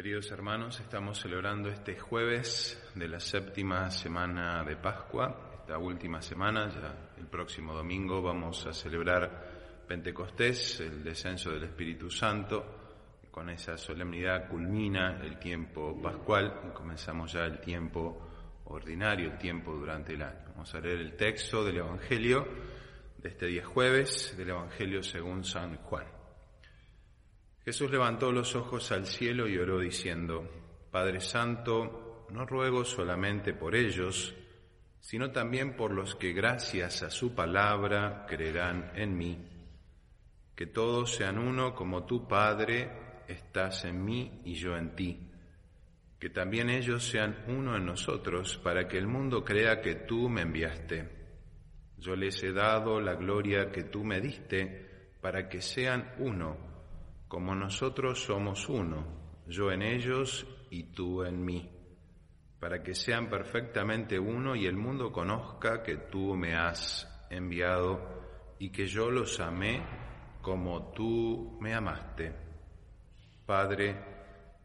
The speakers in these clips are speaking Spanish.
Queridos hermanos, estamos celebrando este jueves de la séptima semana de Pascua, esta última semana, ya el próximo domingo vamos a celebrar Pentecostés, el descenso del Espíritu Santo. Con esa solemnidad culmina el tiempo pascual y comenzamos ya el tiempo ordinario, el tiempo durante el año. Vamos a leer el texto del Evangelio de este día jueves, del Evangelio según San Juan. Jesús levantó los ojos al cielo y oró diciendo, Padre Santo, no ruego solamente por ellos, sino también por los que gracias a su palabra creerán en mí. Que todos sean uno como tú, Padre, estás en mí y yo en ti. Que también ellos sean uno en nosotros, para que el mundo crea que tú me enviaste. Yo les he dado la gloria que tú me diste, para que sean uno como nosotros somos uno, yo en ellos y tú en mí, para que sean perfectamente uno y el mundo conozca que tú me has enviado y que yo los amé como tú me amaste. Padre,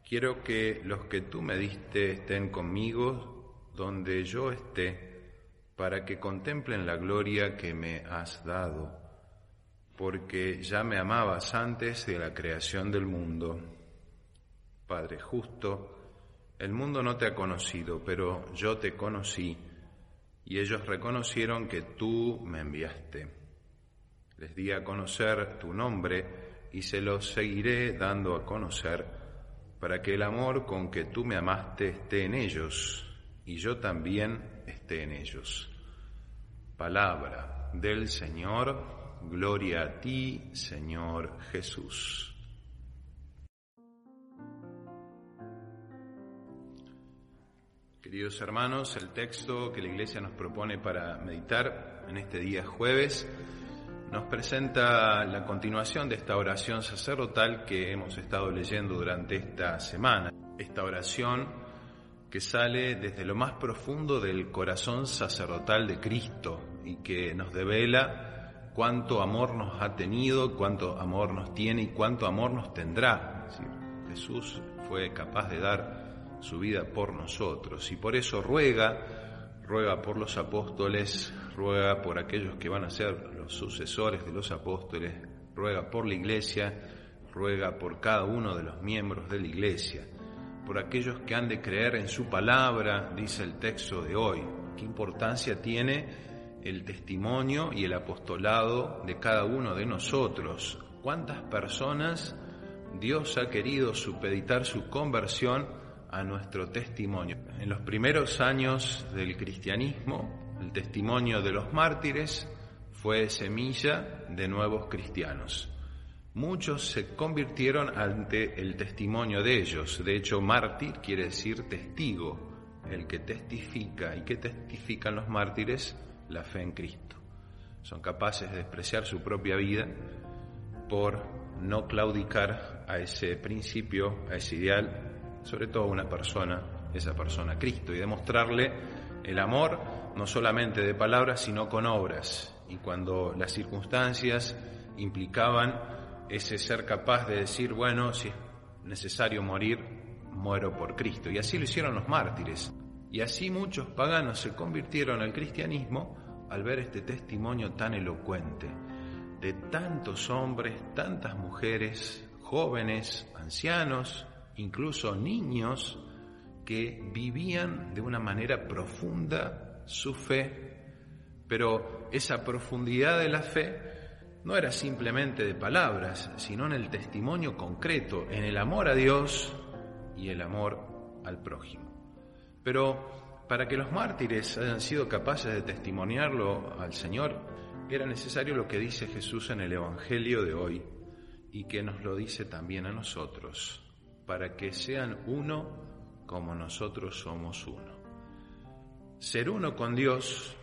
quiero que los que tú me diste estén conmigo donde yo esté, para que contemplen la gloria que me has dado porque ya me amabas antes de la creación del mundo. Padre justo, el mundo no te ha conocido, pero yo te conocí, y ellos reconocieron que tú me enviaste. Les di a conocer tu nombre y se los seguiré dando a conocer, para que el amor con que tú me amaste esté en ellos, y yo también esté en ellos. Palabra del Señor Gloria a ti, Señor Jesús. Queridos hermanos, el texto que la Iglesia nos propone para meditar en este día jueves nos presenta la continuación de esta oración sacerdotal que hemos estado leyendo durante esta semana. Esta oración que sale desde lo más profundo del corazón sacerdotal de Cristo y que nos devela cuánto amor nos ha tenido, cuánto amor nos tiene y cuánto amor nos tendrá. Jesús fue capaz de dar su vida por nosotros y por eso ruega, ruega por los apóstoles, ruega por aquellos que van a ser los sucesores de los apóstoles, ruega por la iglesia, ruega por cada uno de los miembros de la iglesia, por aquellos que han de creer en su palabra, dice el texto de hoy. ¿Qué importancia tiene el testimonio y el apostolado de cada uno de nosotros. ¿Cuántas personas Dios ha querido supeditar su conversión a nuestro testimonio? En los primeros años del cristianismo, el testimonio de los mártires fue semilla de nuevos cristianos. Muchos se convirtieron ante el testimonio de ellos. De hecho, mártir quiere decir testigo, el que testifica. ¿Y qué testifican los mártires? La fe en Cristo. Son capaces de despreciar su propia vida por no claudicar a ese principio, a ese ideal, sobre todo una persona, esa persona Cristo, y demostrarle el amor no solamente de palabras, sino con obras. Y cuando las circunstancias implicaban ese ser capaz de decir, bueno, si es necesario morir, muero por Cristo. Y así lo hicieron los mártires. Y así muchos paganos se convirtieron al cristianismo al ver este testimonio tan elocuente de tantos hombres, tantas mujeres, jóvenes, ancianos, incluso niños, que vivían de una manera profunda su fe, pero esa profundidad de la fe no era simplemente de palabras, sino en el testimonio concreto, en el amor a Dios y el amor al prójimo. Pero para que los mártires hayan sido capaces de testimoniarlo al Señor, era necesario lo que dice Jesús en el Evangelio de hoy y que nos lo dice también a nosotros, para que sean uno como nosotros somos uno. Ser uno con Dios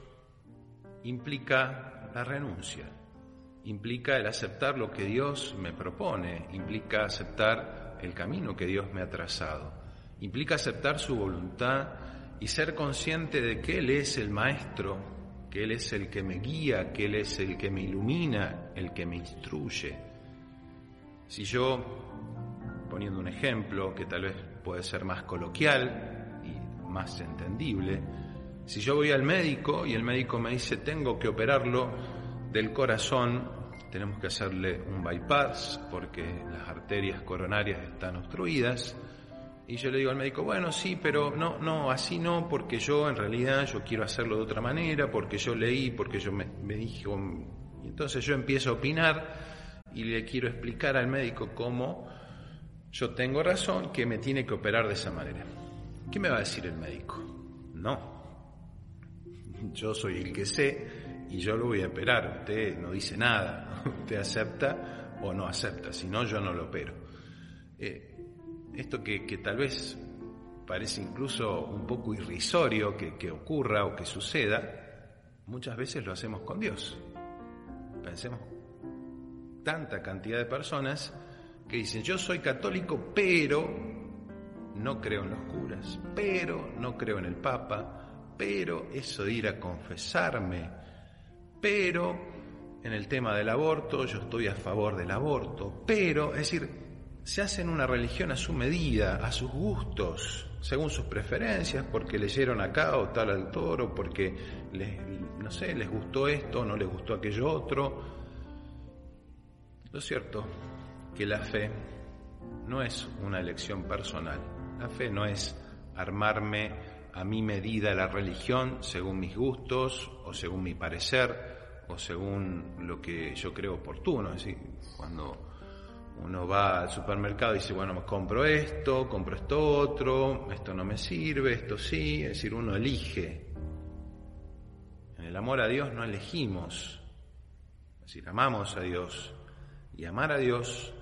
implica la renuncia, implica el aceptar lo que Dios me propone, implica aceptar el camino que Dios me ha trazado implica aceptar su voluntad y ser consciente de que Él es el Maestro, que Él es el que me guía, que Él es el que me ilumina, el que me instruye. Si yo poniendo un ejemplo que tal vez puede ser más coloquial y más entendible, si yo voy al médico y el médico me dice tengo que operarlo del corazón, tenemos que hacerle un bypass porque las arterias coronarias están obstruidas, y yo le digo al médico, bueno, sí, pero no, no, así no, porque yo en realidad yo quiero hacerlo de otra manera, porque yo leí, porque yo me, me dijo, y entonces yo empiezo a opinar y le quiero explicar al médico cómo yo tengo razón que me tiene que operar de esa manera. ¿Qué me va a decir el médico? No. Yo soy el que sé y yo lo voy a operar. Usted no dice nada. Usted acepta o no acepta. Si no, yo no lo opero. Eh, esto que, que, tal vez parece incluso un poco irrisorio que, que ocurra o que suceda, muchas veces lo hacemos con Dios. Pensemos tanta cantidad de personas que dicen, yo soy católico, pero no creo en los curas, pero no creo en el Papa, pero eso de ir a confesarme, pero en el tema del aborto yo estoy a favor del aborto, pero, es decir, se hacen una religión a su medida, a sus gustos, según sus preferencias, porque leyeron acá o tal autor, o porque les, no sé, les gustó esto no les gustó aquello otro. Lo cierto que la fe no es una elección personal. La fe no es armarme a mi medida la religión según mis gustos o según mi parecer o según lo que yo creo oportuno. Es decir, cuando uno va al supermercado y dice, bueno, me compro esto, compro esto otro, esto no me sirve, esto sí, es decir, uno elige. En el amor a Dios no elegimos, es decir, amamos a Dios. Y amar a Dios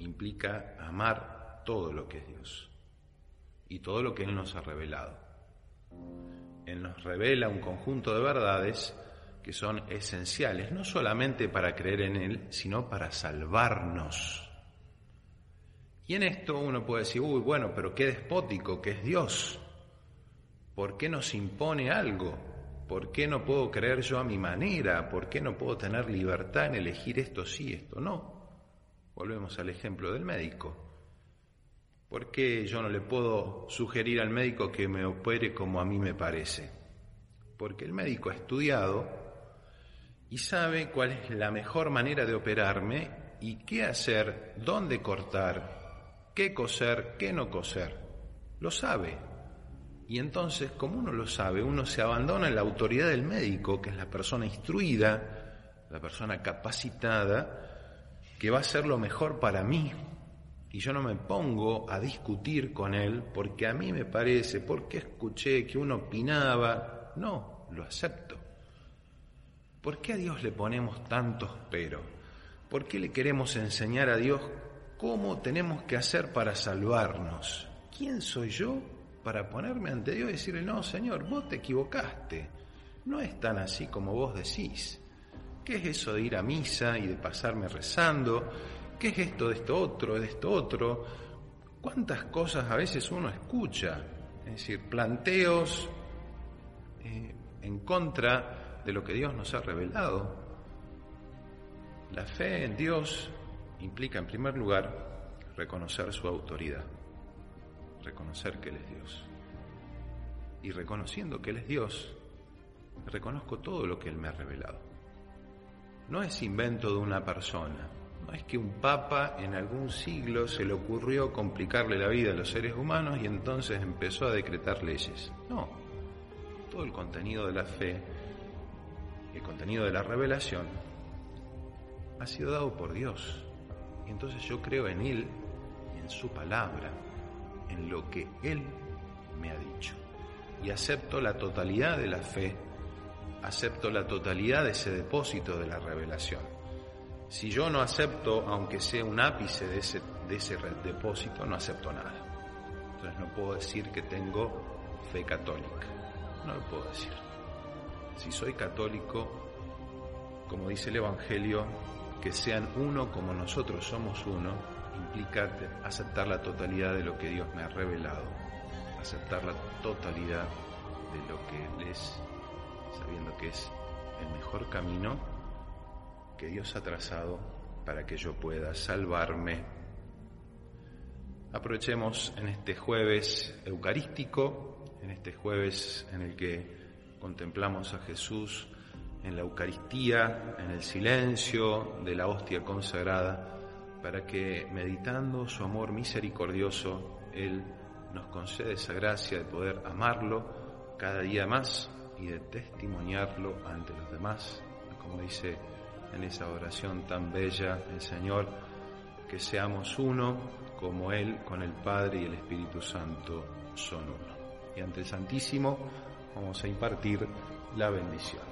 implica amar todo lo que es Dios y todo lo que Él nos ha revelado. Él nos revela un conjunto de verdades que son esenciales, no solamente para creer en Él, sino para salvarnos. Y en esto uno puede decir, uy, bueno, pero qué despótico que es Dios. ¿Por qué nos impone algo? ¿Por qué no puedo creer yo a mi manera? ¿Por qué no puedo tener libertad en elegir esto sí, esto no? Volvemos al ejemplo del médico. ¿Por qué yo no le puedo sugerir al médico que me opere como a mí me parece? Porque el médico ha estudiado y sabe cuál es la mejor manera de operarme y qué hacer, dónde cortar, qué coser, qué no coser. Lo sabe. Y entonces, como uno lo sabe, uno se abandona en la autoridad del médico, que es la persona instruida, la persona capacitada, que va a ser lo mejor para mí. Y yo no me pongo a discutir con él porque a mí me parece, porque escuché que uno opinaba. No, lo acepto. ¿Por qué a Dios le ponemos tantos pero? ¿Por qué le queremos enseñar a Dios cómo tenemos que hacer para salvarnos? ¿Quién soy yo para ponerme ante Dios y decirle, no, Señor, vos te equivocaste? No es tan así como vos decís. ¿Qué es eso de ir a misa y de pasarme rezando? ¿Qué es esto de esto otro, de esto otro? ¿Cuántas cosas a veces uno escucha? Es decir, planteos eh, en contra de lo que Dios nos ha revelado. La fe en Dios implica, en primer lugar, reconocer su autoridad, reconocer que Él es Dios. Y reconociendo que Él es Dios, reconozco todo lo que Él me ha revelado no es invento de una persona. No es que un papa en algún siglo se le ocurrió complicarle la vida a los seres humanos y entonces empezó a decretar leyes. No. Todo el contenido de la fe, el contenido de la revelación, ha sido dado por Dios. Entonces yo creo en Él, en su palabra, en lo que Él me ha dicho. Y acepto la totalidad de la fe acepto la totalidad de ese depósito de la revelación. Si yo no acepto, aunque sea un ápice de ese depósito, no acepto nada. Entonces no puedo decir que tengo fe católica. No lo puedo decir. Si soy católico, como dice el Evangelio, que sean uno como nosotros somos uno, implica aceptar la totalidad de lo que Dios me ha revelado, aceptar la totalidad de lo que Él es sabiendo que es el mejor camino que Dios ha trazado para que yo pueda salvarme. Aprovechemos en este jueves eucarístico, en este jueves en el que contemplamos a Jesús en la Eucaristía, en el silencio de la hostia consagrada, para que meditando su amor misericordioso, Él nos concede esa gracia de poder amarlo cada día más y de testimoniarlo ante los demás, como dice en esa oración tan bella el Señor, que seamos uno como Él con el Padre y el Espíritu Santo son uno. Y ante el Santísimo vamos a impartir la bendición.